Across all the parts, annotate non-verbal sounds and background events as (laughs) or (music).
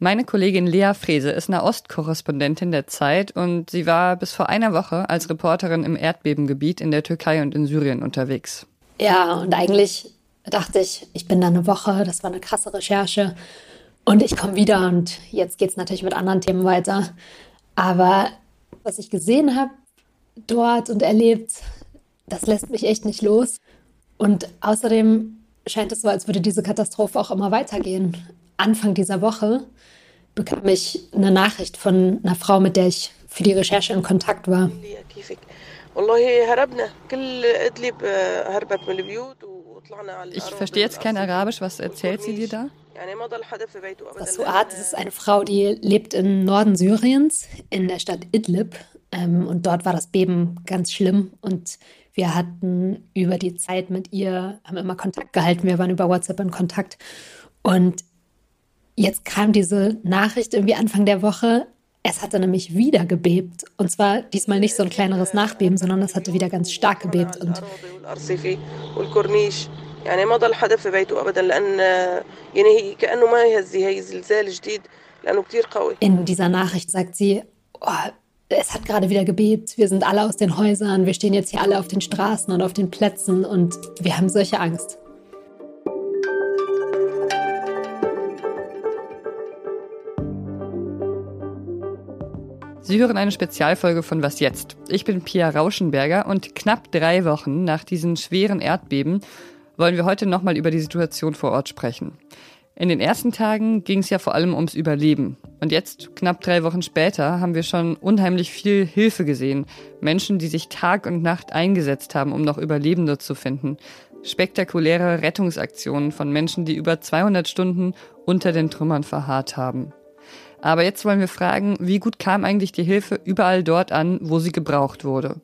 Meine Kollegin Lea Frese ist Nahost-Korrespondentin der Zeit und sie war bis vor einer Woche als Reporterin im Erdbebengebiet in der Türkei und in Syrien unterwegs. Ja, und eigentlich dachte ich, ich bin da eine Woche, das war eine krasse Recherche und ich komme wieder und jetzt geht es natürlich mit anderen Themen weiter. Aber was ich gesehen habe dort und erlebt, das lässt mich echt nicht los. Und außerdem scheint es so, als würde diese Katastrophe auch immer weitergehen. Anfang dieser Woche bekam ich eine Nachricht von einer Frau, mit der ich für die Recherche in Kontakt war. Ich verstehe jetzt kein Arabisch. Was erzählt sie dir da? Das ist eine Frau, die lebt im Norden Syriens, in der Stadt Idlib. Ähm, und dort war das Beben ganz schlimm. Und wir hatten über die Zeit mit ihr, haben immer Kontakt gehalten. Wir waren über WhatsApp in Kontakt. Und jetzt kam diese Nachricht irgendwie Anfang der Woche. Es hatte nämlich wieder gebebt. Und zwar diesmal nicht so ein kleineres Nachbeben, sondern es hatte wieder ganz stark gebebt. Und يعني ما ضل حدا في بيته ابدا لان يعني هي كانه ما يهز هي زلزال جديد لانه كثير قوي In dieser Nachricht sagt sie, oh, es hat gerade wieder gebebt, wir sind alle aus den Häusern, wir stehen jetzt hier alle auf den Straßen und auf den Plätzen und wir haben solche Angst. Sie hören eine Spezialfolge von Was jetzt? Ich bin Pia Rauschenberger und knapp drei Wochen nach diesen schweren Erdbeben wollen wir heute nochmal über die Situation vor Ort sprechen. In den ersten Tagen ging es ja vor allem ums Überleben. Und jetzt, knapp drei Wochen später, haben wir schon unheimlich viel Hilfe gesehen. Menschen, die sich Tag und Nacht eingesetzt haben, um noch Überlebende zu finden. Spektakuläre Rettungsaktionen von Menschen, die über 200 Stunden unter den Trümmern verharrt haben. Aber jetzt wollen wir fragen, wie gut kam eigentlich die Hilfe überall dort an, wo sie gebraucht wurde?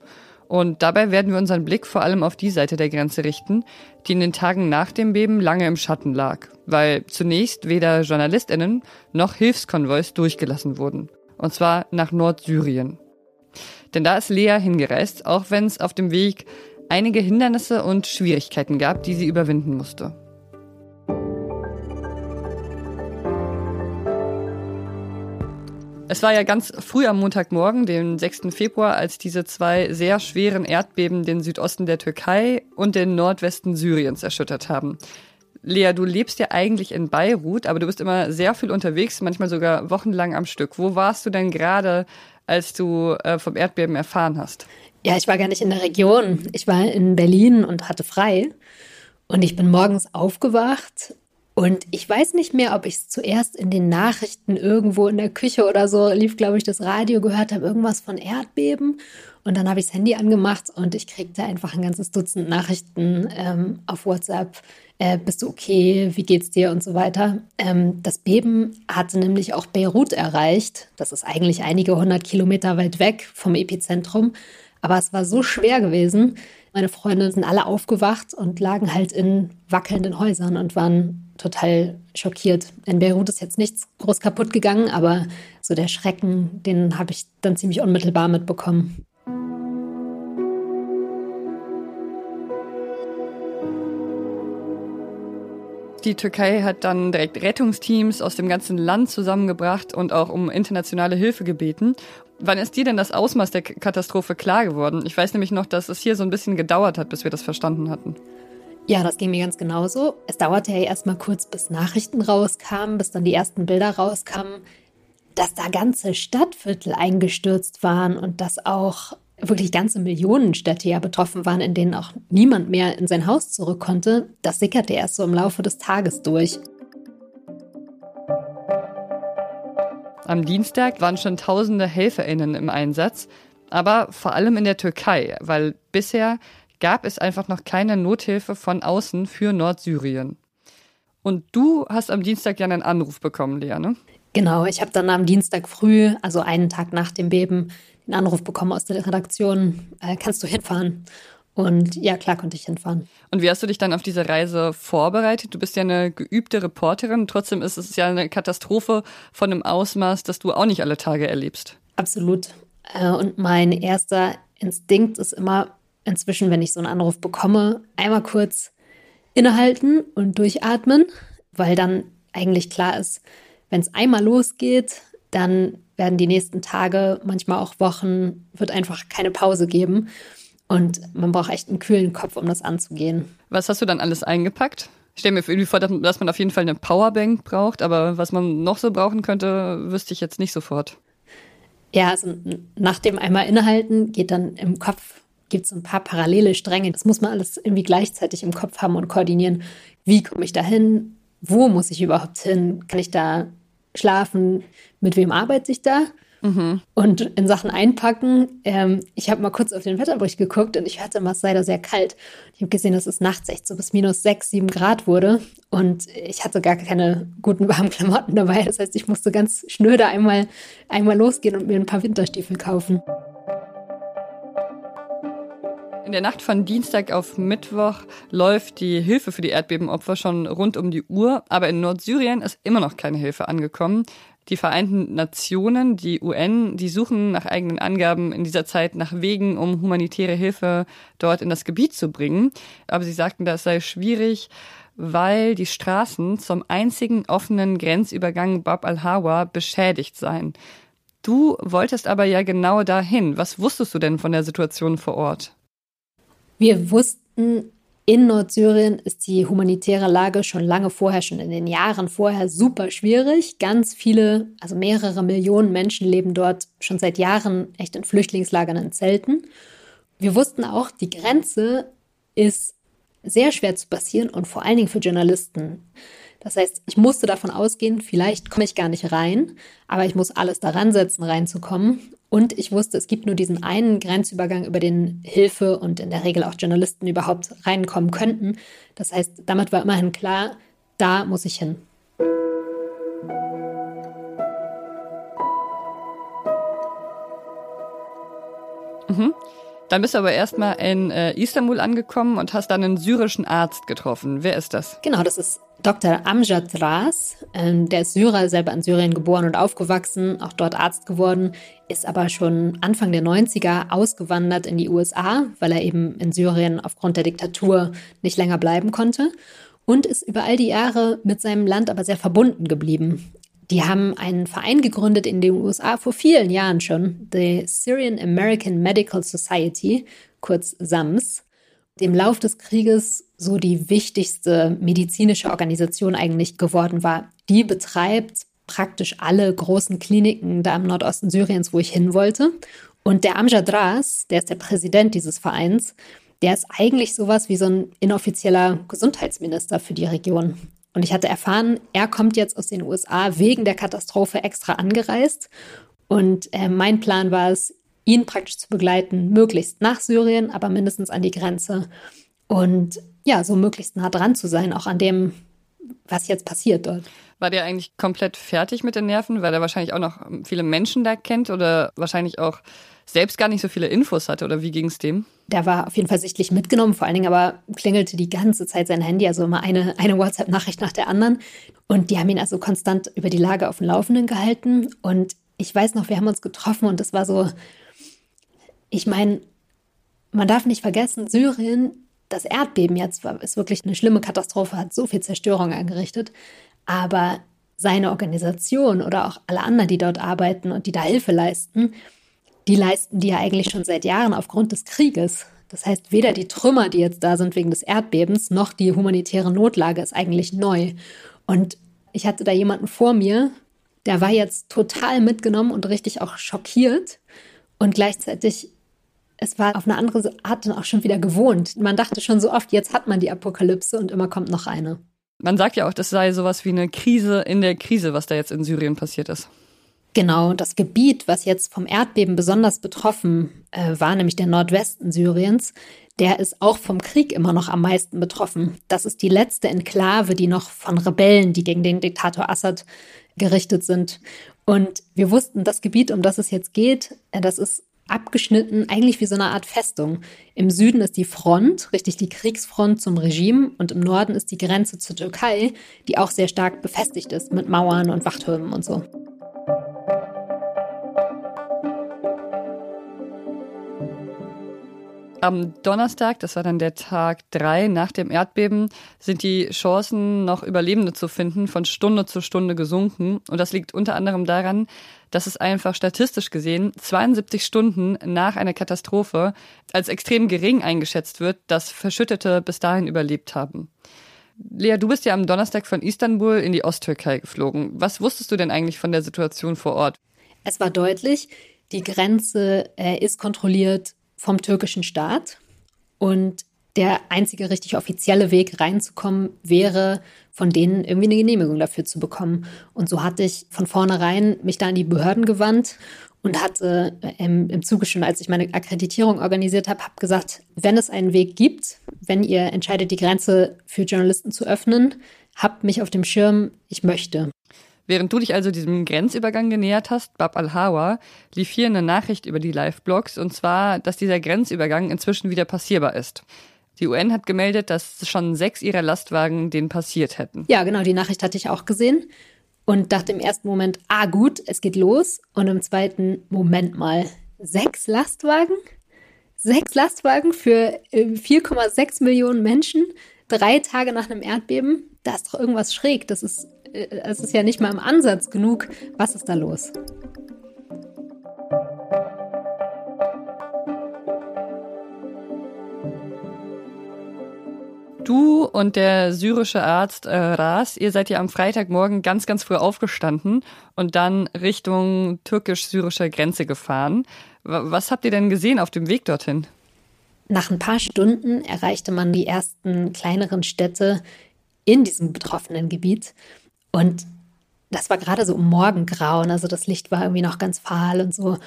Und dabei werden wir unseren Blick vor allem auf die Seite der Grenze richten, die in den Tagen nach dem Beben lange im Schatten lag, weil zunächst weder Journalistinnen noch Hilfskonvois durchgelassen wurden. Und zwar nach Nordsyrien. Denn da ist Lea hingereist, auch wenn es auf dem Weg einige Hindernisse und Schwierigkeiten gab, die sie überwinden musste. Es war ja ganz früh am Montagmorgen, den 6. Februar, als diese zwei sehr schweren Erdbeben den Südosten der Türkei und den Nordwesten Syriens erschüttert haben. Lea, du lebst ja eigentlich in Beirut, aber du bist immer sehr viel unterwegs, manchmal sogar wochenlang am Stück. Wo warst du denn gerade, als du äh, vom Erdbeben erfahren hast? Ja, ich war gar nicht in der Region. Ich war in Berlin und hatte frei. Und ich bin morgens aufgewacht und ich weiß nicht mehr, ob ich es zuerst in den Nachrichten irgendwo in der Küche oder so lief, glaube ich, das Radio gehört habe, irgendwas von Erdbeben. Und dann habe ich das Handy angemacht und ich kriegte einfach ein ganzes Dutzend Nachrichten ähm, auf WhatsApp. Äh, bist du okay? Wie geht's dir? Und so weiter. Ähm, das Beben hatte nämlich auch Beirut erreicht. Das ist eigentlich einige hundert Kilometer weit weg vom Epizentrum. Aber es war so schwer gewesen. Meine Freunde sind alle aufgewacht und lagen halt in wackelnden Häusern und waren total schockiert. In Beirut ist jetzt nichts groß kaputt gegangen, aber so der Schrecken, den habe ich dann ziemlich unmittelbar mitbekommen. Die Türkei hat dann direkt Rettungsteams aus dem ganzen Land zusammengebracht und auch um internationale Hilfe gebeten. Wann ist dir denn das Ausmaß der Katastrophe klar geworden? Ich weiß nämlich noch, dass es hier so ein bisschen gedauert hat, bis wir das verstanden hatten. Ja, das ging mir ganz genauso. Es dauerte ja erstmal kurz, bis Nachrichten rauskamen, bis dann die ersten Bilder rauskamen, dass da ganze Stadtviertel eingestürzt waren und dass auch wirklich ganze Millionenstädte ja betroffen waren, in denen auch niemand mehr in sein Haus zurück konnte. Das sickerte erst so im Laufe des Tages durch. Am Dienstag waren schon tausende HelferInnen im Einsatz, aber vor allem in der Türkei, weil bisher gab es einfach noch keine Nothilfe von außen für Nordsyrien. Und du hast am Dienstag ja einen Anruf bekommen, Lea, ne? Genau, ich habe dann am Dienstag früh, also einen Tag nach dem Beben, einen Anruf bekommen aus der Redaktion, äh, kannst du hinfahren? Und ja, klar konnte ich hinfahren. Und wie hast du dich dann auf diese Reise vorbereitet? Du bist ja eine geübte Reporterin, trotzdem ist es ja eine Katastrophe von einem Ausmaß, das du auch nicht alle Tage erlebst. Absolut. Äh, und mein erster Instinkt ist immer, inzwischen, wenn ich so einen Anruf bekomme, einmal kurz innehalten und durchatmen, weil dann eigentlich klar ist, wenn es einmal losgeht, dann werden die nächsten Tage, manchmal auch Wochen, wird einfach keine Pause geben. Und man braucht echt einen kühlen Kopf, um das anzugehen. Was hast du dann alles eingepackt? Ich stelle mir irgendwie vor, dass man auf jeden Fall eine Powerbank braucht, aber was man noch so brauchen könnte, wüsste ich jetzt nicht sofort. Ja, also nach dem einmal innehalten geht dann im Kopf, gibt es ein paar parallele Stränge. Das muss man alles irgendwie gleichzeitig im Kopf haben und koordinieren. Wie komme ich da hin? Wo muss ich überhaupt hin? Kann ich da schlafen? Mit wem arbeite ich da? Mhm. Und in Sachen Einpacken, ähm, ich habe mal kurz auf den Wetterbericht geguckt und ich hörte immer, es sei da sehr kalt. Ich habe gesehen, dass es nachts echt so bis minus sechs, sieben Grad wurde und ich hatte gar keine guten warmen Klamotten dabei. Das heißt, ich musste ganz schnöde einmal, einmal losgehen und mir ein paar Winterstiefel kaufen. In der Nacht von Dienstag auf Mittwoch läuft die Hilfe für die Erdbebenopfer schon rund um die Uhr, aber in Nordsyrien ist immer noch keine Hilfe angekommen. Die Vereinten Nationen, die UN, die suchen nach eigenen Angaben in dieser Zeit nach Wegen, um humanitäre Hilfe dort in das Gebiet zu bringen. Aber sie sagten, das sei schwierig, weil die Straßen zum einzigen offenen Grenzübergang Bab al-Hawa beschädigt seien. Du wolltest aber ja genau dahin. Was wusstest du denn von der Situation vor Ort? Wir wussten in Nordsyrien ist die humanitäre Lage schon lange vorher, schon in den Jahren vorher super schwierig. Ganz viele, also mehrere Millionen Menschen leben dort schon seit Jahren echt in Flüchtlingslagern in Zelten. Wir wussten auch, die Grenze ist sehr schwer zu passieren und vor allen Dingen für Journalisten. Das heißt, ich musste davon ausgehen, vielleicht komme ich gar nicht rein, aber ich muss alles daran setzen, reinzukommen. Und ich wusste, es gibt nur diesen einen Grenzübergang, über den Hilfe und in der Regel auch Journalisten überhaupt reinkommen könnten. Das heißt, damit war immerhin klar, da muss ich hin. Mhm. Dann bist du aber erstmal in äh, Istanbul angekommen und hast dann einen syrischen Arzt getroffen. Wer ist das? Genau, das ist Dr. Amjad Ras. Ähm, der ist Syrer, selber in Syrien geboren und aufgewachsen, auch dort Arzt geworden, ist aber schon Anfang der 90er ausgewandert in die USA, weil er eben in Syrien aufgrund der Diktatur nicht länger bleiben konnte und ist über all die Jahre mit seinem Land aber sehr verbunden geblieben. Die haben einen Verein gegründet in den USA vor vielen Jahren schon, the Syrian American Medical Society, kurz SAMS, dem Lauf des Krieges so die wichtigste medizinische Organisation eigentlich geworden war. Die betreibt praktisch alle großen Kliniken da im Nordosten Syriens, wo ich hin wollte. Und der Amjad Ras, der ist der Präsident dieses Vereins, der ist eigentlich sowas wie so ein inoffizieller Gesundheitsminister für die Region. Und ich hatte erfahren, er kommt jetzt aus den USA wegen der Katastrophe extra angereist. Und äh, mein Plan war es, ihn praktisch zu begleiten, möglichst nach Syrien, aber mindestens an die Grenze. Und ja, so möglichst nah dran zu sein, auch an dem, was jetzt passiert dort. War der eigentlich komplett fertig mit den Nerven, weil er wahrscheinlich auch noch viele Menschen da kennt oder wahrscheinlich auch selbst gar nicht so viele Infos hatte oder wie ging es dem? Der war auf jeden Fall sichtlich mitgenommen, vor allen Dingen aber klingelte die ganze Zeit sein Handy, also immer eine, eine WhatsApp-Nachricht nach der anderen. Und die haben ihn also konstant über die Lage auf dem Laufenden gehalten. Und ich weiß noch, wir haben uns getroffen und es war so, ich meine, man darf nicht vergessen, Syrien, das Erdbeben jetzt ist wirklich eine schlimme Katastrophe, hat so viel Zerstörung angerichtet. Aber seine Organisation oder auch alle anderen, die dort arbeiten und die da Hilfe leisten, die leisten die ja eigentlich schon seit Jahren aufgrund des Krieges. Das heißt, weder die Trümmer, die jetzt da sind wegen des Erdbebens, noch die humanitäre Notlage ist eigentlich neu. Und ich hatte da jemanden vor mir, der war jetzt total mitgenommen und richtig auch schockiert. Und gleichzeitig, es war auf eine andere Art dann auch schon wieder gewohnt. Man dachte schon so oft, jetzt hat man die Apokalypse und immer kommt noch eine. Man sagt ja auch, das sei sowas wie eine Krise in der Krise, was da jetzt in Syrien passiert ist. Genau, das Gebiet, was jetzt vom Erdbeben besonders betroffen äh, war, nämlich der Nordwesten Syriens, der ist auch vom Krieg immer noch am meisten betroffen. Das ist die letzte Enklave, die noch von Rebellen, die gegen den Diktator Assad gerichtet sind. Und wir wussten, das Gebiet, um das es jetzt geht, äh, das ist abgeschnitten, eigentlich wie so eine Art Festung. Im Süden ist die Front, richtig die Kriegsfront zum Regime, und im Norden ist die Grenze zur Türkei, die auch sehr stark befestigt ist mit Mauern und Wachtürmen und so. Am Donnerstag, das war dann der Tag drei nach dem Erdbeben, sind die Chancen, noch Überlebende zu finden, von Stunde zu Stunde gesunken. Und das liegt unter anderem daran, dass es einfach statistisch gesehen 72 Stunden nach einer Katastrophe als extrem gering eingeschätzt wird, dass Verschüttete bis dahin überlebt haben. Lea, du bist ja am Donnerstag von Istanbul in die Osttürkei geflogen. Was wusstest du denn eigentlich von der Situation vor Ort? Es war deutlich, die Grenze äh, ist kontrolliert vom türkischen Staat. Und der einzige richtig offizielle Weg reinzukommen wäre, von denen irgendwie eine Genehmigung dafür zu bekommen. Und so hatte ich von vornherein mich da an die Behörden gewandt und hatte im, im Zuge schon, als ich meine Akkreditierung organisiert habe, habe gesagt, wenn es einen Weg gibt, wenn ihr entscheidet, die Grenze für Journalisten zu öffnen, habt mich auf dem Schirm, ich möchte. Während du dich also diesem Grenzübergang genähert hast, Bab al-Hawa, lief hier eine Nachricht über die Live-Blogs, und zwar, dass dieser Grenzübergang inzwischen wieder passierbar ist. Die UN hat gemeldet, dass schon sechs ihrer Lastwagen den passiert hätten. Ja, genau, die Nachricht hatte ich auch gesehen und dachte im ersten Moment, ah gut, es geht los. Und im zweiten, Moment mal, sechs Lastwagen? Sechs Lastwagen für 4,6 äh, Millionen Menschen, drei Tage nach einem Erdbeben? Da ist doch irgendwas schräg. Das ist es ist ja nicht mal im Ansatz genug. Was ist da los? Du und der syrische Arzt äh, Ras, ihr seid ja am Freitagmorgen ganz, ganz früh aufgestanden und dann Richtung türkisch-syrischer Grenze gefahren. Was habt ihr denn gesehen auf dem Weg dorthin? Nach ein paar Stunden erreichte man die ersten kleineren Städte in diesem betroffenen Gebiet. Und das war gerade so um Morgengrauen, also das Licht war irgendwie noch ganz fahl und so.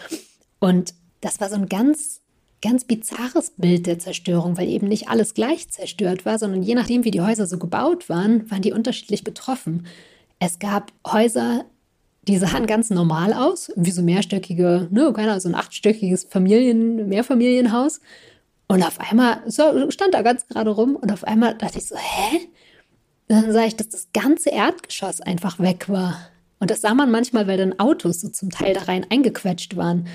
Und das war so ein ganz, ganz bizarres Bild der Zerstörung, weil eben nicht alles gleich zerstört war, sondern je nachdem, wie die Häuser so gebaut waren, waren die unterschiedlich betroffen. Es gab Häuser, die sahen ganz normal aus, wie so mehrstöckige, ne, keiner, so ein achtstöckiges Familien, Mehrfamilienhaus. Und auf einmal so, stand da ganz gerade rum und auf einmal dachte ich so, hä? Dann sah ich, dass das ganze Erdgeschoss einfach weg war. Und das sah man manchmal, weil dann Autos so zum Teil da rein eingequetscht waren.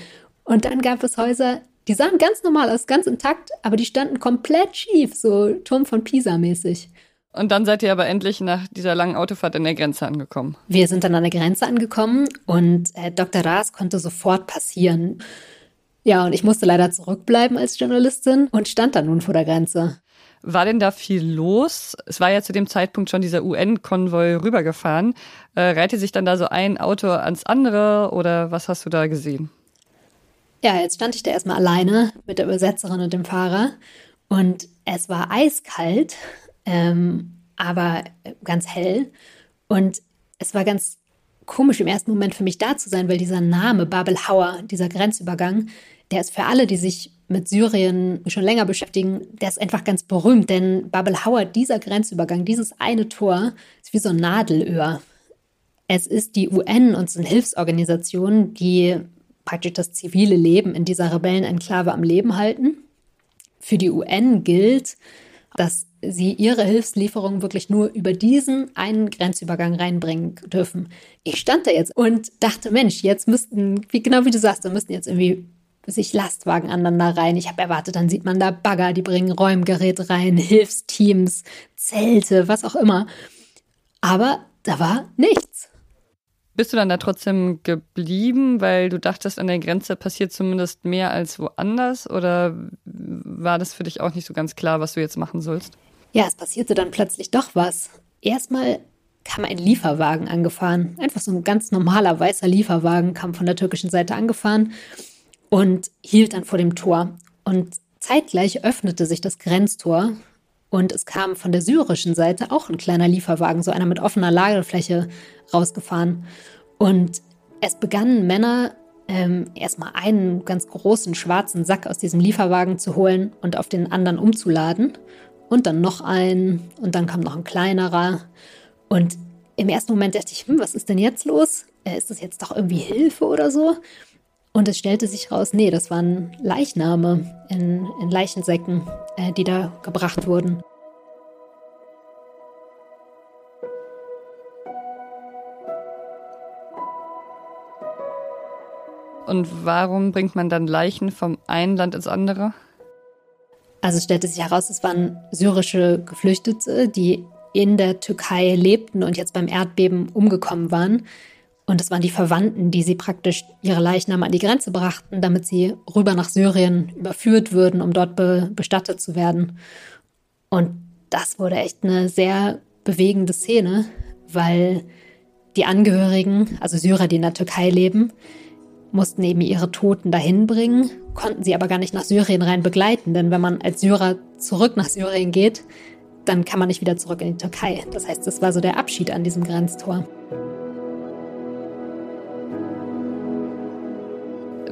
Und dann gab es Häuser, die sahen ganz normal aus, ganz intakt, aber die standen komplett schief, so Turm von Pisa mäßig. Und dann seid ihr aber endlich nach dieser langen Autofahrt an der Grenze angekommen. Wir sind dann an der Grenze angekommen und äh, Dr. Raas konnte sofort passieren. Ja, und ich musste leider zurückbleiben als Journalistin und stand dann nun vor der Grenze. War denn da viel los? Es war ja zu dem Zeitpunkt schon dieser UN-Konvoi rübergefahren. Äh, reihte sich dann da so ein Auto ans andere oder was hast du da gesehen? Ja, jetzt stand ich da erstmal alleine mit der Übersetzerin und dem Fahrer und es war eiskalt, ähm, aber ganz hell und es war ganz komisch im ersten Moment für mich da zu sein, weil dieser Name Babel Hauer, dieser Grenzübergang, der ist für alle, die sich mit Syrien schon länger beschäftigen, der ist einfach ganz berühmt, denn Babel Hauer, dieser Grenzübergang, dieses eine Tor, ist wie so ein Nadelöhr. Es ist die UN und sind Hilfsorganisationen, die praktisch das zivile Leben in dieser Rebellenenklave am Leben halten. Für die UN gilt, dass sie ihre Hilfslieferungen wirklich nur über diesen einen Grenzübergang reinbringen dürfen. Ich stand da jetzt und dachte, Mensch, jetzt müssten, wie genau wie du sagst, da müssten jetzt irgendwie sich Lastwagen aneinander rein. Ich habe erwartet, dann sieht man da Bagger, die bringen Räumgeräte rein, (laughs) Hilfsteams, Zelte, was auch immer. Aber da war nichts. Bist du dann da trotzdem geblieben, weil du dachtest, an der Grenze passiert zumindest mehr als woanders? Oder war das für dich auch nicht so ganz klar, was du jetzt machen sollst? Ja, es passierte dann plötzlich doch was. Erstmal kam ein Lieferwagen angefahren. Einfach so ein ganz normaler weißer Lieferwagen kam von der türkischen Seite angefahren und hielt dann vor dem Tor. Und zeitgleich öffnete sich das Grenztor und es kam von der syrischen Seite auch ein kleiner Lieferwagen, so einer mit offener Lagerfläche, rausgefahren. Und es begannen Männer ähm, erstmal einen ganz großen schwarzen Sack aus diesem Lieferwagen zu holen und auf den anderen umzuladen. Und dann noch einen und dann kam noch ein kleinerer. Und im ersten Moment dachte ich, hm, was ist denn jetzt los? Äh, ist das jetzt doch irgendwie Hilfe oder so? Und es stellte sich raus, nee, das waren Leichname in, in Leichensäcken, äh, die da gebracht wurden. Und warum bringt man dann Leichen vom einen Land ins andere? Also stellte sich heraus, es waren syrische Geflüchtete, die in der Türkei lebten und jetzt beim Erdbeben umgekommen waren. Und es waren die Verwandten, die sie praktisch ihre Leichname an die Grenze brachten, damit sie rüber nach Syrien überführt würden, um dort be bestattet zu werden. Und das wurde echt eine sehr bewegende Szene, weil die Angehörigen, also Syrer, die in der Türkei leben, mussten eben ihre Toten dahin bringen, konnten sie aber gar nicht nach Syrien rein begleiten, denn wenn man als Syrer zurück nach Syrien geht, dann kann man nicht wieder zurück in die Türkei. Das heißt, das war so der Abschied an diesem Grenztor.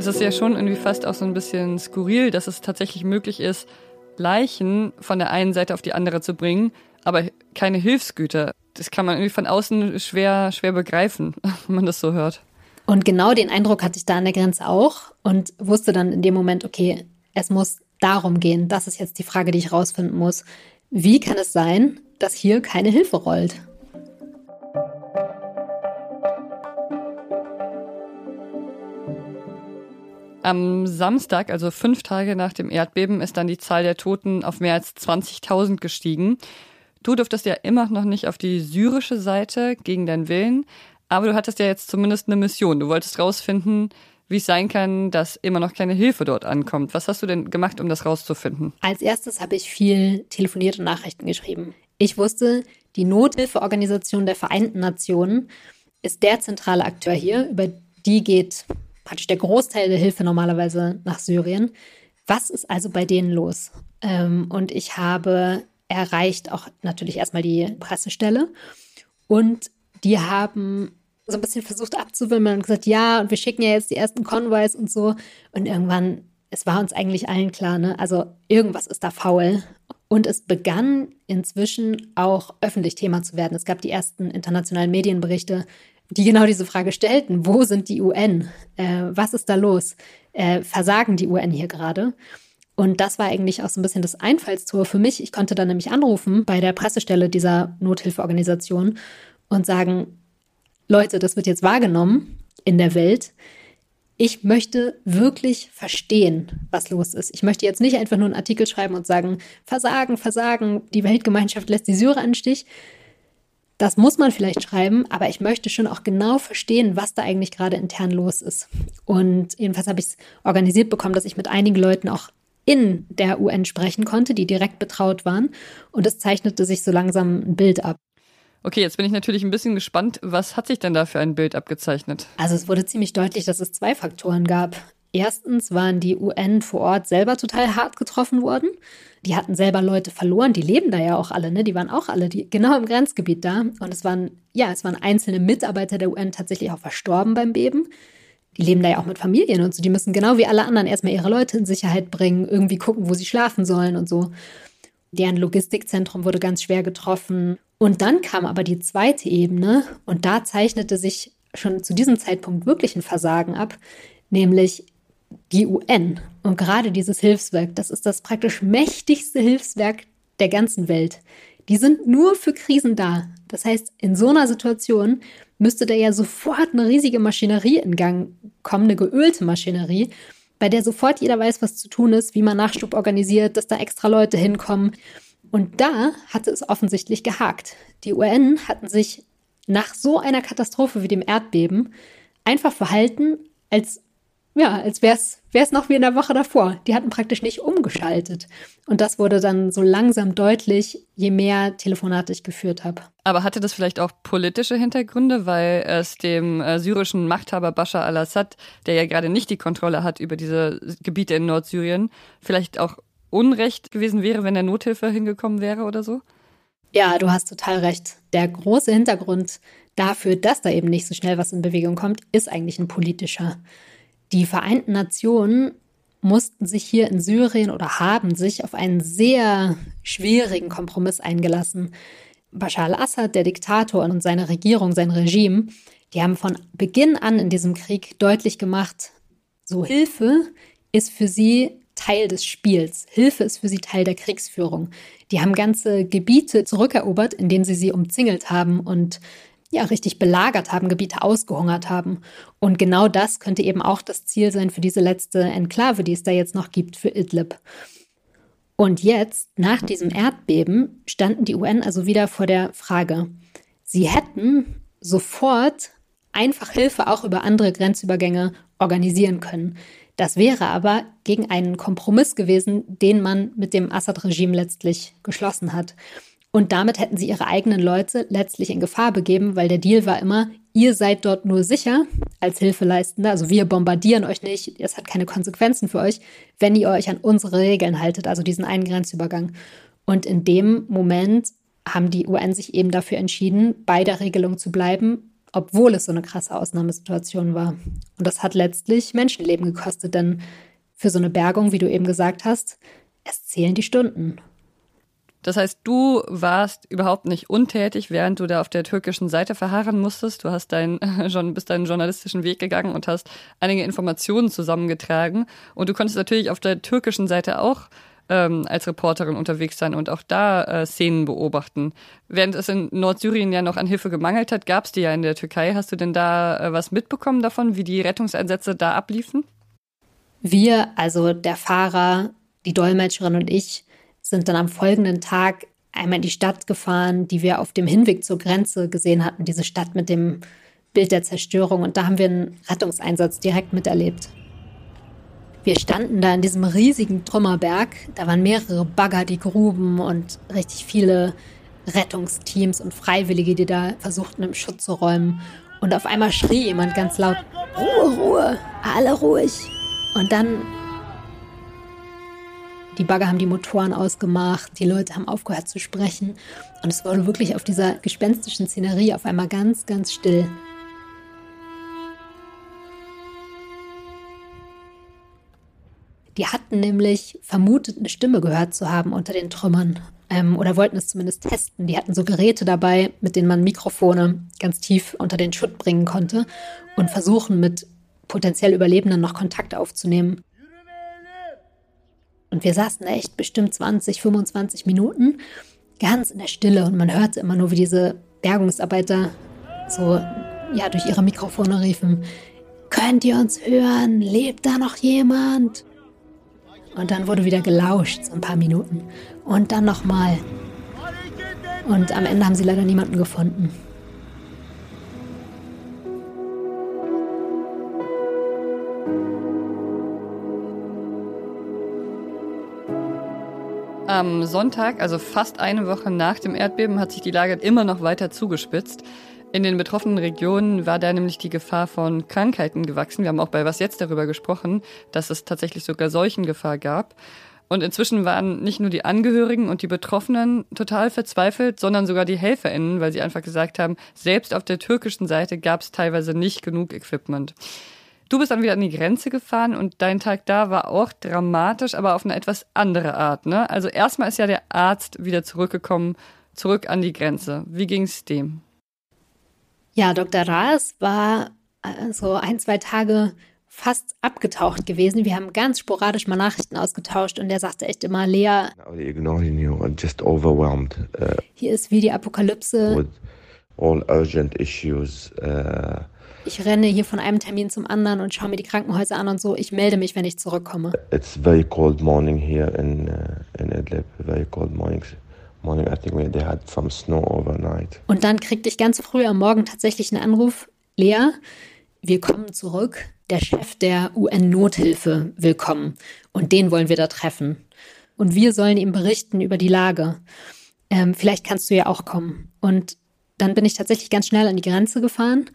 Es ist ja schon irgendwie fast auch so ein bisschen skurril, dass es tatsächlich möglich ist, Leichen von der einen Seite auf die andere zu bringen, aber keine Hilfsgüter. Das kann man irgendwie von außen schwer, schwer begreifen, (laughs) wenn man das so hört. Und genau den Eindruck hatte ich da an der Grenze auch und wusste dann in dem Moment, okay, es muss darum gehen. Das ist jetzt die Frage, die ich rausfinden muss. Wie kann es sein, dass hier keine Hilfe rollt? Am Samstag, also fünf Tage nach dem Erdbeben, ist dann die Zahl der Toten auf mehr als 20.000 gestiegen. Du durftest ja immer noch nicht auf die syrische Seite gegen deinen Willen, aber du hattest ja jetzt zumindest eine Mission. Du wolltest rausfinden, wie es sein kann, dass immer noch keine Hilfe dort ankommt. Was hast du denn gemacht, um das rauszufinden? Als erstes habe ich viel telefoniert und Nachrichten geschrieben. Ich wusste, die Nothilfeorganisation der Vereinten Nationen ist der zentrale Akteur hier. Über die geht praktisch der Großteil der Hilfe normalerweise nach Syrien. Was ist also bei denen los? Ähm, und ich habe erreicht auch natürlich erstmal die Pressestelle und die haben so ein bisschen versucht abzuwimmeln und gesagt, ja, und wir schicken ja jetzt die ersten Convoys und so. Und irgendwann, es war uns eigentlich allen klar, ne? Also irgendwas ist da faul. Und es begann inzwischen auch öffentlich Thema zu werden. Es gab die ersten internationalen Medienberichte, die genau diese Frage stellten. Wo sind die UN? Äh, was ist da los? Äh, versagen die UN hier gerade? Und das war eigentlich auch so ein bisschen das Einfallstor für mich. Ich konnte dann nämlich anrufen bei der Pressestelle dieser Nothilfeorganisation und sagen, Leute, das wird jetzt wahrgenommen in der Welt. Ich möchte wirklich verstehen, was los ist. Ich möchte jetzt nicht einfach nur einen Artikel schreiben und sagen, Versagen, Versagen, die Weltgemeinschaft lässt die Syrer im Stich. Das muss man vielleicht schreiben, aber ich möchte schon auch genau verstehen, was da eigentlich gerade intern los ist. Und jedenfalls habe ich es organisiert bekommen, dass ich mit einigen Leuten auch in der UN sprechen konnte, die direkt betraut waren. Und es zeichnete sich so langsam ein Bild ab. Okay, jetzt bin ich natürlich ein bisschen gespannt. Was hat sich denn da für ein Bild abgezeichnet? Also es wurde ziemlich deutlich, dass es zwei Faktoren gab. Erstens waren die UN vor Ort selber total hart getroffen worden. Die hatten selber Leute verloren, die leben da ja auch alle, ne? Die waren auch alle die, (laughs) genau im Grenzgebiet da. Und es waren, ja, es waren einzelne Mitarbeiter der UN tatsächlich auch verstorben beim Beben. Die leben da ja auch mit Familien und so. Die müssen genau wie alle anderen erstmal ihre Leute in Sicherheit bringen, irgendwie gucken, wo sie schlafen sollen und so. Deren Logistikzentrum wurde ganz schwer getroffen. Und dann kam aber die zweite Ebene und da zeichnete sich schon zu diesem Zeitpunkt wirklich ein Versagen ab, nämlich die UN und gerade dieses Hilfswerk, das ist das praktisch mächtigste Hilfswerk der ganzen Welt. Die sind nur für Krisen da. Das heißt, in so einer Situation müsste da ja sofort eine riesige Maschinerie in Gang kommen, eine geölte Maschinerie, bei der sofort jeder weiß, was zu tun ist, wie man Nachschub organisiert, dass da extra Leute hinkommen. Und da hatte es offensichtlich gehakt. Die UN hatten sich nach so einer Katastrophe wie dem Erdbeben einfach verhalten, als ja, als wäre es noch wie in der Woche davor. Die hatten praktisch nicht umgeschaltet. Und das wurde dann so langsam deutlich, je mehr Telefonate ich geführt habe. Aber hatte das vielleicht auch politische Hintergründe, weil es dem äh, syrischen Machthaber Bashar al-Assad, der ja gerade nicht die Kontrolle hat über diese Gebiete in Nordsyrien, vielleicht auch Unrecht gewesen wäre, wenn er Nothilfe hingekommen wäre oder so? Ja, du hast total recht. Der große Hintergrund dafür, dass da eben nicht so schnell was in Bewegung kommt, ist eigentlich ein politischer. Die Vereinten Nationen mussten sich hier in Syrien oder haben sich auf einen sehr schwierigen Kompromiss eingelassen. Bashar al-Assad, der Diktator und seine Regierung, sein Regime, die haben von Beginn an in diesem Krieg deutlich gemacht, so Hilfe ist für sie Teil des Spiels. Hilfe ist für sie Teil der Kriegsführung. Die haben ganze Gebiete zurückerobert, indem sie sie umzingelt haben und ja richtig belagert haben, Gebiete ausgehungert haben. Und genau das könnte eben auch das Ziel sein für diese letzte Enklave, die es da jetzt noch gibt für Idlib. Und jetzt, nach diesem Erdbeben, standen die UN also wieder vor der Frage, sie hätten sofort einfach Hilfe auch über andere Grenzübergänge organisieren können. Das wäre aber gegen einen Kompromiss gewesen, den man mit dem Assad-Regime letztlich geschlossen hat. Und damit hätten sie ihre eigenen Leute letztlich in Gefahr begeben, weil der Deal war immer, ihr seid dort nur sicher als Hilfeleistender, also wir bombardieren euch nicht, es hat keine Konsequenzen für euch, wenn ihr euch an unsere Regeln haltet, also diesen einen Grenzübergang. Und in dem Moment haben die UN sich eben dafür entschieden, bei der Regelung zu bleiben, obwohl es so eine krasse Ausnahmesituation war. Und das hat letztlich Menschenleben gekostet, denn für so eine Bergung, wie du eben gesagt hast, es zählen die Stunden. Das heißt, du warst überhaupt nicht untätig, während du da auf der türkischen Seite verharren musstest. Du hast dein, (laughs) schon, bist deinen journalistischen Weg gegangen und hast einige Informationen zusammengetragen. Und du konntest natürlich auf der türkischen Seite auch ähm, als Reporterin unterwegs sein und auch da äh, Szenen beobachten. Während es in Nordsyrien ja noch an Hilfe gemangelt hat, gab es die ja in der Türkei. Hast du denn da äh, was mitbekommen davon, wie die Rettungseinsätze da abliefen? Wir, also der Fahrer, die Dolmetscherin und ich, sind dann am folgenden Tag einmal in die Stadt gefahren, die wir auf dem Hinweg zur Grenze gesehen hatten, diese Stadt mit dem Bild der Zerstörung. Und da haben wir einen Rettungseinsatz direkt miterlebt. Wir standen da in diesem riesigen Trümmerberg. Da waren mehrere Bagger, die gruben und richtig viele Rettungsteams und Freiwillige, die da versuchten, im Schutz zu räumen. Und auf einmal schrie jemand ganz laut: Ruhe, Ruhe, alle ruhig. Und dann. Die Bagger haben die Motoren ausgemacht, die Leute haben aufgehört zu sprechen. Und es wurde wirklich auf dieser gespenstischen Szenerie auf einmal ganz, ganz still. Die hatten nämlich vermutet, eine Stimme gehört zu haben unter den Trümmern ähm, oder wollten es zumindest testen. Die hatten so Geräte dabei, mit denen man Mikrofone ganz tief unter den Schutt bringen konnte und versuchen mit potenziell Überlebenden noch Kontakt aufzunehmen. Und wir saßen echt bestimmt 20, 25 Minuten ganz in der Stille und man hörte immer nur, wie diese Bergungsarbeiter so ja durch ihre Mikrofone riefen: Könnt ihr uns hören? Lebt da noch jemand? Und dann wurde wieder gelauscht, so ein paar Minuten. Und dann nochmal. Und am Ende haben sie leider niemanden gefunden. Am Sonntag, also fast eine Woche nach dem Erdbeben, hat sich die Lage immer noch weiter zugespitzt. In den betroffenen Regionen war da nämlich die Gefahr von Krankheiten gewachsen. Wir haben auch bei Was jetzt darüber gesprochen, dass es tatsächlich sogar Seuchengefahr gab. Und inzwischen waren nicht nur die Angehörigen und die Betroffenen total verzweifelt, sondern sogar die HelferInnen, weil sie einfach gesagt haben, selbst auf der türkischen Seite gab es teilweise nicht genug Equipment. Du bist dann wieder an die Grenze gefahren und dein Tag da war auch dramatisch, aber auf eine etwas andere Art. Ne? Also erstmal ist ja der Arzt wieder zurückgekommen, zurück an die Grenze. Wie ging es dem? Ja, Dr. Raas war so ein, zwei Tage fast abgetaucht gewesen. Wir haben ganz sporadisch mal Nachrichten ausgetauscht und er sagte echt immer, Lea, just overwhelmed. Uh, hier ist wie die Apokalypse. With all urgent issues. Uh, ich renne hier von einem Termin zum anderen und schaue mir die Krankenhäuser an und so. Ich melde mich, wenn ich zurückkomme. It's very cold morning here in, uh, in Idlib. Very cold mornings morning, I think they had some snow overnight. Und dann kriegte ich ganz früh am Morgen tatsächlich einen Anruf. Lea, wir kommen zurück. Der Chef der UN-Nothilfe will kommen. Und den wollen wir da treffen. Und wir sollen ihm berichten über die Lage. Ähm, vielleicht kannst du ja auch kommen. Und dann bin ich tatsächlich ganz schnell an die Grenze gefahren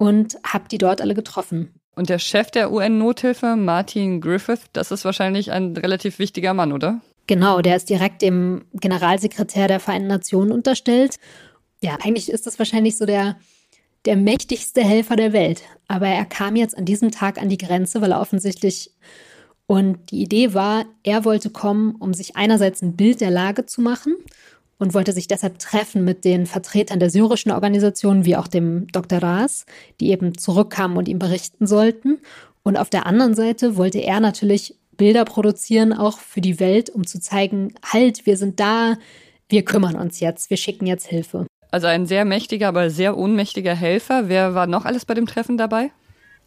und habe die dort alle getroffen. Und der Chef der UN-Nothilfe, Martin Griffith, das ist wahrscheinlich ein relativ wichtiger Mann, oder? Genau, der ist direkt dem Generalsekretär der Vereinten Nationen unterstellt. Ja, eigentlich ist das wahrscheinlich so der, der mächtigste Helfer der Welt. Aber er kam jetzt an diesem Tag an die Grenze, weil er offensichtlich und die Idee war, er wollte kommen, um sich einerseits ein Bild der Lage zu machen und wollte sich deshalb treffen mit den Vertretern der syrischen Organisationen, wie auch dem Dr. Raas, die eben zurückkamen und ihm berichten sollten. Und auf der anderen Seite wollte er natürlich Bilder produzieren, auch für die Welt, um zu zeigen, halt, wir sind da, wir kümmern uns jetzt, wir schicken jetzt Hilfe. Also ein sehr mächtiger, aber sehr ohnmächtiger Helfer. Wer war noch alles bei dem Treffen dabei?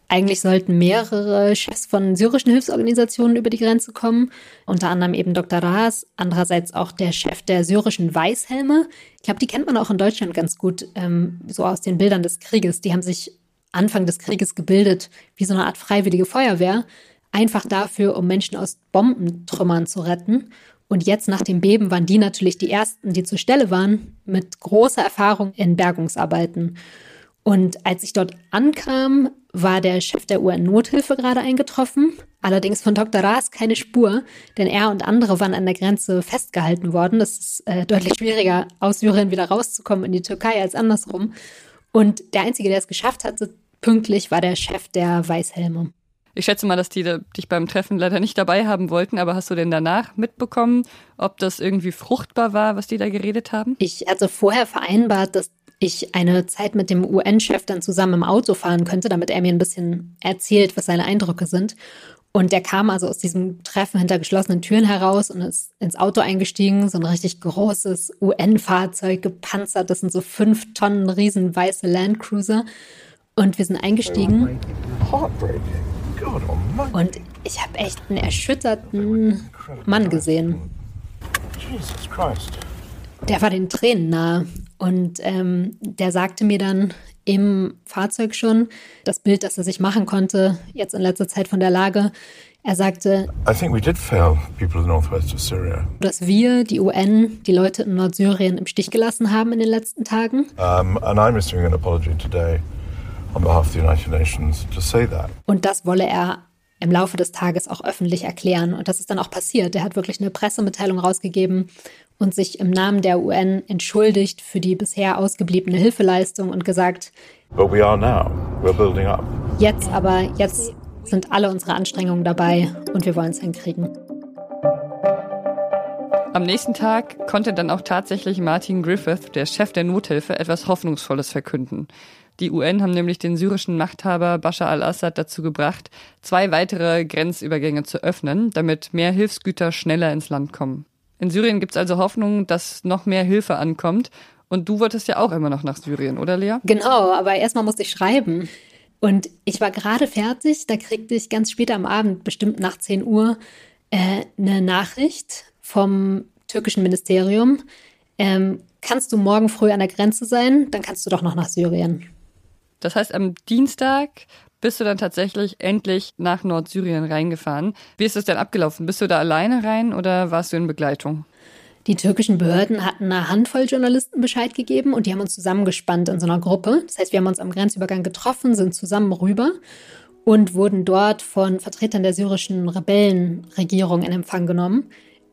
Eigentlich sollten mehrere Chefs von syrischen Hilfsorganisationen über die Grenze kommen, unter anderem eben Dr. Raas, andererseits auch der Chef der syrischen Weißhelme. Ich glaube, die kennt man auch in Deutschland ganz gut, ähm, so aus den Bildern des Krieges. Die haben sich Anfang des Krieges gebildet, wie so eine Art freiwillige Feuerwehr, einfach dafür, um Menschen aus Bombentrümmern zu retten. Und jetzt nach dem Beben waren die natürlich die Ersten, die zur Stelle waren, mit großer Erfahrung in Bergungsarbeiten. Und als ich dort ankam, war der Chef der UN-Nothilfe gerade eingetroffen. Allerdings von Dr. Raas keine Spur, denn er und andere waren an der Grenze festgehalten worden. Das ist äh, deutlich schwieriger, aus Syrien wieder rauszukommen in die Türkei als andersrum. Und der Einzige, der es geschafft hatte, pünktlich, war der Chef der Weißhelme. Ich schätze mal, dass die dich beim Treffen leider nicht dabei haben wollten, aber hast du denn danach mitbekommen, ob das irgendwie fruchtbar war, was die da geredet haben? Ich hatte vorher vereinbart, dass ich eine Zeit mit dem UN-Chef dann zusammen im Auto fahren könnte, damit er mir ein bisschen erzählt, was seine Eindrücke sind. Und der kam also aus diesem Treffen hinter geschlossenen Türen heraus und ist ins Auto eingestiegen. So ein richtig großes UN-Fahrzeug, gepanzert. Das sind so fünf Tonnen riesen weiße Landcruiser. Und wir sind eingestiegen. Und ich habe echt einen erschütterten Mann gesehen. Der war den Tränen nahe. Und ähm, der sagte mir dann im Fahrzeug schon das Bild, das er sich machen konnte, jetzt in letzter Zeit von der Lage. Er sagte, dass wir, die UN, die Leute in Nordsyrien im Stich gelassen haben in den letzten Tagen. Um, and I'm issuing an apology today on behalf of the United Nations to say that. Und das wolle er im Laufe des Tages auch öffentlich erklären. Und das ist dann auch passiert. Er hat wirklich eine Pressemitteilung rausgegeben und sich im Namen der UN entschuldigt für die bisher ausgebliebene Hilfeleistung und gesagt, Jetzt aber, jetzt sind alle unsere Anstrengungen dabei und wir wollen es hinkriegen. Am nächsten Tag konnte dann auch tatsächlich Martin Griffith, der Chef der Nothilfe, etwas Hoffnungsvolles verkünden. Die UN haben nämlich den syrischen Machthaber Bashar al-Assad dazu gebracht, zwei weitere Grenzübergänge zu öffnen, damit mehr Hilfsgüter schneller ins Land kommen. In Syrien gibt es also Hoffnung, dass noch mehr Hilfe ankommt. Und du wolltest ja auch immer noch nach Syrien, oder Lea? Genau, aber erstmal musste ich schreiben. Und ich war gerade fertig, da kriegte ich ganz spät am Abend, bestimmt nach 10 Uhr, äh, eine Nachricht vom türkischen Ministerium. Ähm, kannst du morgen früh an der Grenze sein? Dann kannst du doch noch nach Syrien. Das heißt, am Dienstag bist du dann tatsächlich endlich nach Nordsyrien reingefahren. Wie ist das denn abgelaufen? Bist du da alleine rein oder warst du in Begleitung? Die türkischen Behörden hatten eine Handvoll Journalisten Bescheid gegeben und die haben uns zusammengespannt in so einer Gruppe. Das heißt, wir haben uns am Grenzübergang getroffen, sind zusammen rüber und wurden dort von Vertretern der syrischen Rebellenregierung in Empfang genommen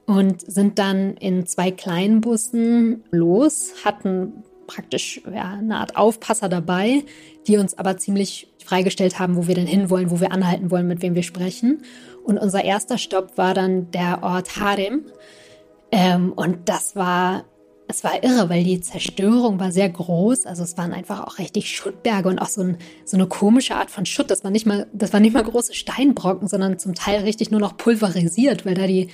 und sind dann in zwei kleinen Bussen los, hatten praktisch ja, eine Art Aufpasser dabei, die uns aber ziemlich freigestellt haben, wo wir denn hinwollen, wo wir anhalten wollen, mit wem wir sprechen. Und unser erster Stopp war dann der Ort Harem. Ähm, und das war, es war irre, weil die Zerstörung war sehr groß. Also es waren einfach auch richtig Schuttberge und auch so, ein, so eine komische Art von Schutt. Das war nicht mal, das waren nicht mal große Steinbrocken, sondern zum Teil richtig nur noch pulverisiert, weil da die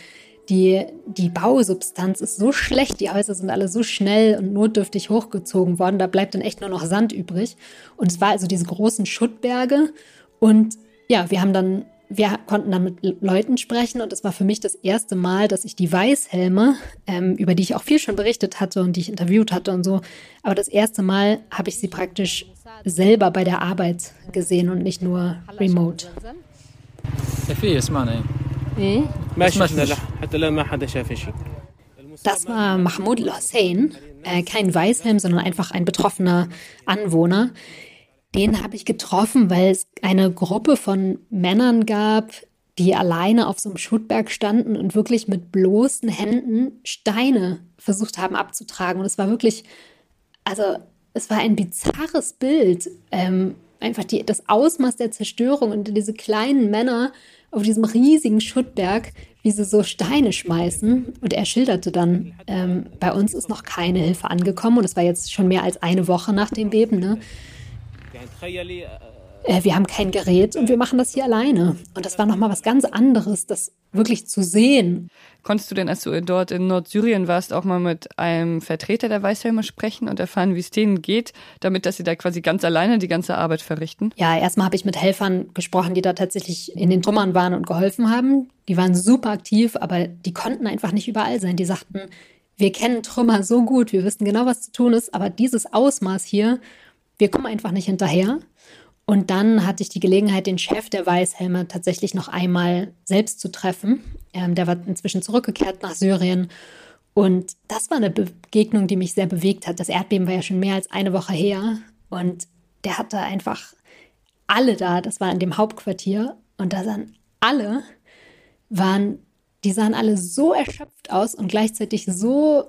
die, die Bausubstanz ist so schlecht, die Häuser sind alle so schnell und notdürftig hochgezogen worden, da bleibt dann echt nur noch Sand übrig. Und es war also diese großen Schuttberge. Und ja, wir haben dann, wir konnten dann mit Leuten sprechen und es war für mich das erste Mal, dass ich die Weißhelme, ähm, über die ich auch viel schon berichtet hatte und die ich interviewt hatte und so, aber das erste Mal habe ich sie praktisch selber bei der Arbeit gesehen und nicht nur remote. Das war Mahmoud al-Hussein, äh, kein Weißhelm, sondern einfach ein betroffener Anwohner. Den habe ich getroffen, weil es eine Gruppe von Männern gab, die alleine auf so einem Schuttberg standen und wirklich mit bloßen Händen Steine versucht haben abzutragen. Und es war wirklich, also es war ein bizarres Bild. Ähm, einfach die, das Ausmaß der Zerstörung und diese kleinen Männer auf diesem riesigen Schuttberg, wie sie so Steine schmeißen. Und er schilderte dann, ähm, bei uns ist noch keine Hilfe angekommen und es war jetzt schon mehr als eine Woche nach dem Beben. Ne? Äh, wir haben kein Gerät und wir machen das hier alleine. Und das war nochmal was ganz anderes, das wirklich zu sehen. Konntest du denn, als du dort in Nordsyrien warst, auch mal mit einem Vertreter der Weißhelme sprechen und erfahren, wie es denen geht, damit dass sie da quasi ganz alleine die ganze Arbeit verrichten? Ja, erstmal habe ich mit Helfern gesprochen, die da tatsächlich in den Trümmern waren und geholfen haben. Die waren super aktiv, aber die konnten einfach nicht überall sein. Die sagten, wir kennen Trümmer so gut, wir wissen genau, was zu tun ist, aber dieses Ausmaß hier, wir kommen einfach nicht hinterher. Und dann hatte ich die Gelegenheit, den Chef der Weißhelme tatsächlich noch einmal selbst zu treffen. Ähm, der war inzwischen zurückgekehrt nach Syrien. Und das war eine Begegnung, die mich sehr bewegt hat. Das Erdbeben war ja schon mehr als eine Woche her. Und der hatte einfach alle da. Das war in dem Hauptquartier. Und da sahen alle, waren, die sahen alle so erschöpft aus und gleichzeitig so,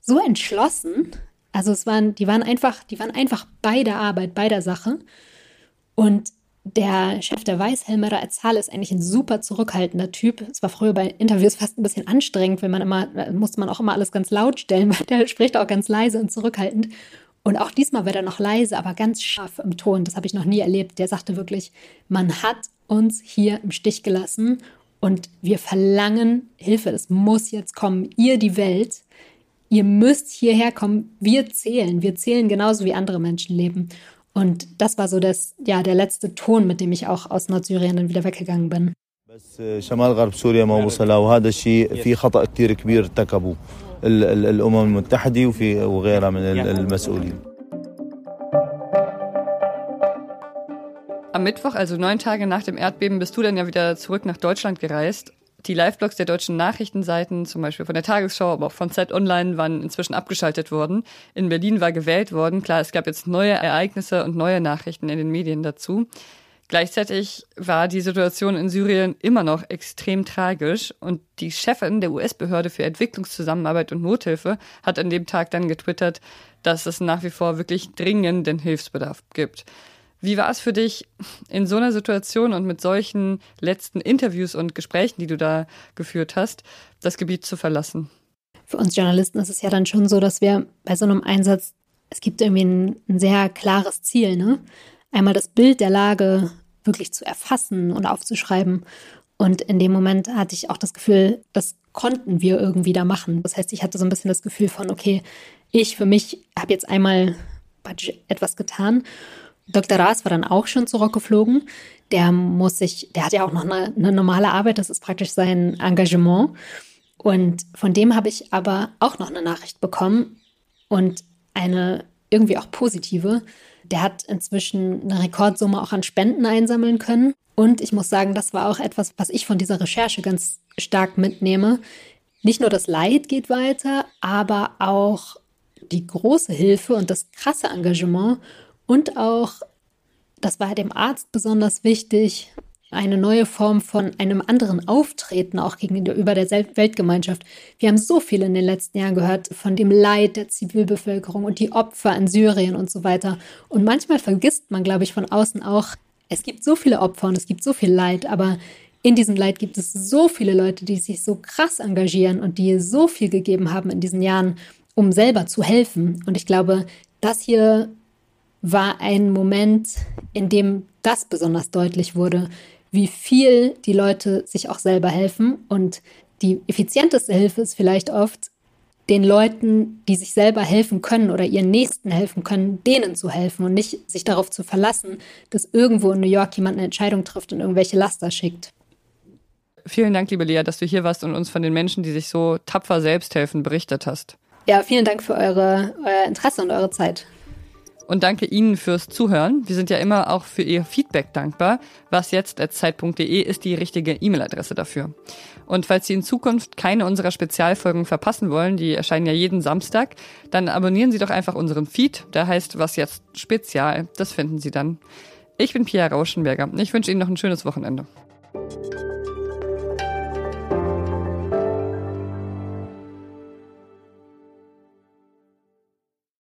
so entschlossen. Also es waren, die waren einfach, die waren einfach bei der Arbeit, bei der Sache. Und der Chef der Weißhelmerer Erzal ist eigentlich ein super zurückhaltender Typ. Es war früher bei Interviews fast ein bisschen anstrengend, wenn man immer, musste man auch immer alles ganz laut stellen, (laughs) weil der spricht auch ganz leise und zurückhaltend. Und auch diesmal war er noch leise, aber ganz scharf im Ton. Das habe ich noch nie erlebt. Der sagte wirklich, man hat uns hier im Stich gelassen und wir verlangen Hilfe. Das muss jetzt kommen. Ihr die Welt. Ihr müsst hierher kommen. Wir zählen. Wir zählen genauso wie andere Menschen leben. Und das war so das, ja, der letzte Ton, mit dem ich auch aus Nordsyrien dann wieder weggegangen bin. بس شمال غرب سوريا ما وصلها وهذا الشيء في خطأ كثير كبير ارتكبه الأمم المتحدة وفي وغيرها من المسؤولين. Am Mittwoch, also neun Tage nach dem Erdbeben, bist du dann ja wieder zurück nach Deutschland gereist. Die Live-Blogs der deutschen Nachrichtenseiten, zum Beispiel von der Tagesschau, aber auch von Zeit Online, waren inzwischen abgeschaltet worden. In Berlin war gewählt worden. Klar, es gab jetzt neue Ereignisse und neue Nachrichten in den Medien dazu. Gleichzeitig war die Situation in Syrien immer noch extrem tragisch und die Chefin der US-Behörde für Entwicklungszusammenarbeit und Nothilfe hat an dem Tag dann getwittert, dass es nach wie vor wirklich dringenden Hilfsbedarf gibt. Wie war es für dich in so einer Situation und mit solchen letzten Interviews und Gesprächen, die du da geführt hast, das Gebiet zu verlassen? Für uns Journalisten ist es ja dann schon so, dass wir bei so einem Einsatz, es gibt irgendwie ein, ein sehr klares Ziel, ne? Einmal das Bild der Lage wirklich zu erfassen und aufzuschreiben. Und in dem Moment hatte ich auch das Gefühl, das konnten wir irgendwie da machen. Das heißt, ich hatte so ein bisschen das Gefühl von, okay, ich für mich habe jetzt einmal etwas getan Dr. Raas war dann auch schon zurückgeflogen. Der muss sich, der hat ja auch noch eine, eine normale Arbeit, das ist praktisch sein Engagement. Und von dem habe ich aber auch noch eine Nachricht bekommen und eine irgendwie auch positive. Der hat inzwischen eine Rekordsumme auch an Spenden einsammeln können. Und ich muss sagen, das war auch etwas, was ich von dieser Recherche ganz stark mitnehme. Nicht nur das Leid geht weiter, aber auch die große Hilfe und das krasse Engagement und auch, das war dem Arzt besonders wichtig, eine neue Form von einem anderen Auftreten auch gegenüber der Weltgemeinschaft. Wir haben so viel in den letzten Jahren gehört von dem Leid der Zivilbevölkerung und die Opfer in Syrien und so weiter. Und manchmal vergisst man, glaube ich, von außen auch, es gibt so viele Opfer und es gibt so viel Leid, aber in diesem Leid gibt es so viele Leute, die sich so krass engagieren und die so viel gegeben haben in diesen Jahren, um selber zu helfen. Und ich glaube, das hier war ein Moment, in dem das besonders deutlich wurde, wie viel die Leute sich auch selber helfen. Und die effizienteste Hilfe ist vielleicht oft, den Leuten, die sich selber helfen können oder ihren Nächsten helfen können, denen zu helfen und nicht sich darauf zu verlassen, dass irgendwo in New York jemand eine Entscheidung trifft und irgendwelche Laster schickt. Vielen Dank, liebe Lea, dass du hier warst und uns von den Menschen, die sich so tapfer selbst helfen, berichtet hast. Ja, vielen Dank für eure, euer Interesse und eure Zeit. Und danke Ihnen fürs Zuhören. Wir sind ja immer auch für Ihr Feedback dankbar. Was jetzt zeit.de ist die richtige E-Mail-Adresse dafür. Und falls Sie in Zukunft keine unserer Spezialfolgen verpassen wollen, die erscheinen ja jeden Samstag, dann abonnieren Sie doch einfach unseren Feed. Der heißt Was jetzt Spezial. Das finden Sie dann. Ich bin Pia Rauschenberger. Ich wünsche Ihnen noch ein schönes Wochenende.